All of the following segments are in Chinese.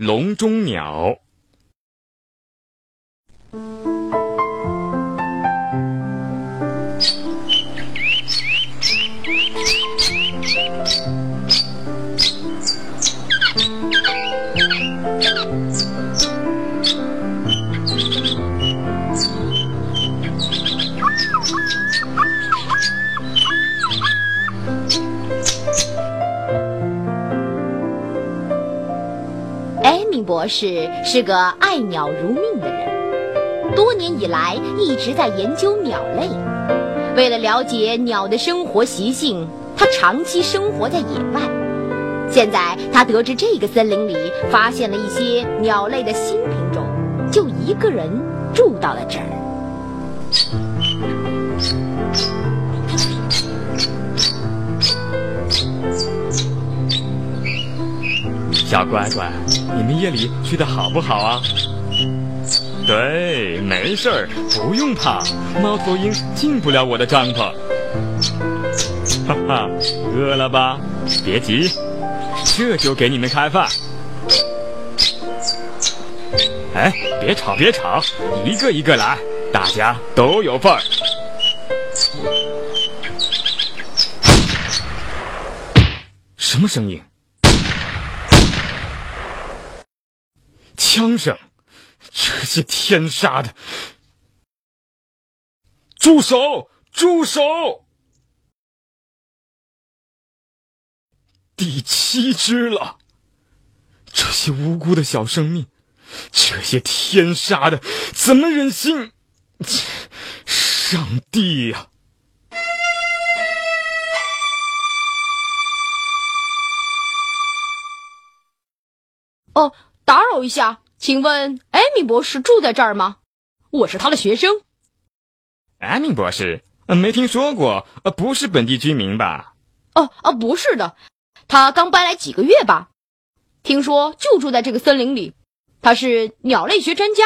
笼中鸟。艾米博士是个爱鸟如命的人，多年以来一直在研究鸟类。为了了解鸟的生活习性，他长期生活在野外。现在他得知这个森林里发现了一些鸟类的新品种，就一个人住到了这儿。小乖乖，你们夜里睡得好不好啊？对，没事儿，不用怕，猫头鹰进不了我的帐篷。哈哈，饿了吧？别急，这就给你们开饭。哎，别吵，别吵，一个一个来，大家都有份儿。什么声音？枪声，这些天杀的！住手！住手！第七只了，这些无辜的小生命，这些天杀的，怎么忍心？上帝呀、哦，打扰一下，请问艾米博士住在这儿吗？我是他的学生。艾米博士，呃没听说过，呃，不是本地居民吧？哦哦，不是的，他刚搬来几个月吧？听说就住在这个森林里。他是鸟类学专家。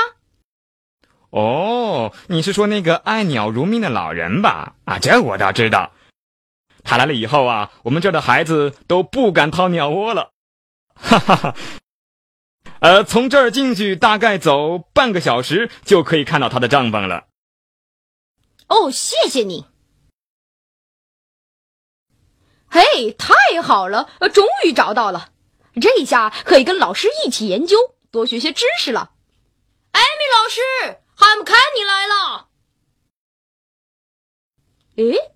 哦，你是说那个爱鸟如命的老人吧？啊，这我倒知道。他来了以后啊，我们这儿的孩子都不敢掏鸟窝了。哈哈哈。呃，从这儿进去大概走半个小时就可以看到他的帐篷了。哦，谢谢你。嘿，太好了，终于找到了，这下可以跟老师一起研究，多学些知识了。艾米老师，汉姆看你来了。诶，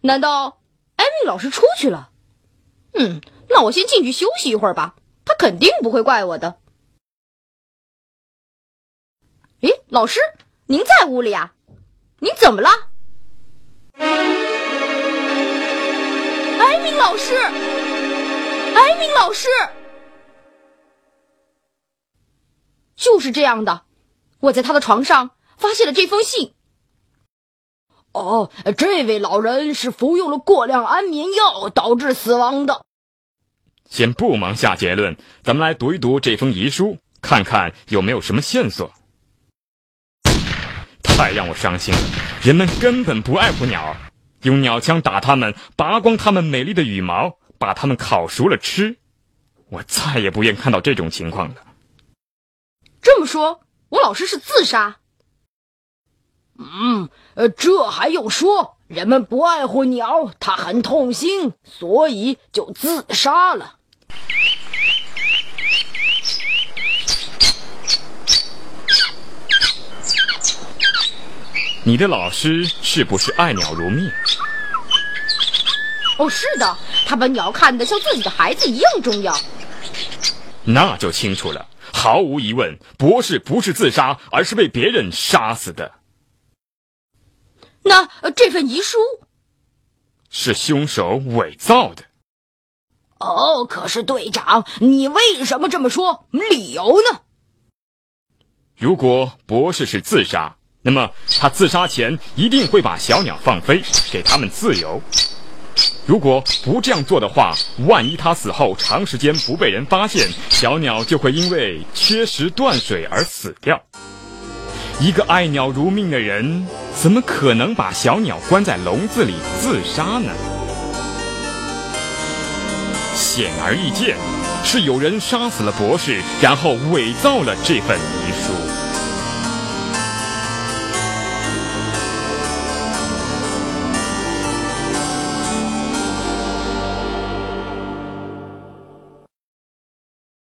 难道艾米老师出去了？嗯，那我先进去休息一会儿吧，他肯定不会怪我的。诶，老师，您在屋里啊？您怎么了？艾米老师，艾米老师，就是这样的。我在他的床上发现了这封信。哦，这位老人是服用了过量安眠药导致死亡的。先不忙下结论，咱们来读一读这封遗书，看看有没有什么线索。太让我伤心了，人们根本不爱护鸟，用鸟枪打它们，拔光它们美丽的羽毛，把它们烤熟了吃。我再也不愿看到这种情况了。这么说，我老师是自杀？嗯，呃，这还用说？人们不爱护鸟，他很痛心，所以就自杀了。你的老师是不是爱鸟如命？哦，是的，他把鸟看得像自己的孩子一样重要。那就清楚了。毫无疑问，博士不是自杀，而是被别人杀死的。那、呃这份遗书，是凶手伪造的。哦，可是队长，你为什么这么说？理由呢？如果博士是自杀，那么他自杀前一定会把小鸟放飞，给他们自由。如果不这样做的话，万一他死后长时间不被人发现，小鸟就会因为缺食断水而死掉。一个爱鸟如命的人，怎么可能把小鸟关在笼子里自杀呢？显而易见，是有人杀死了博士，然后伪造了这份遗书。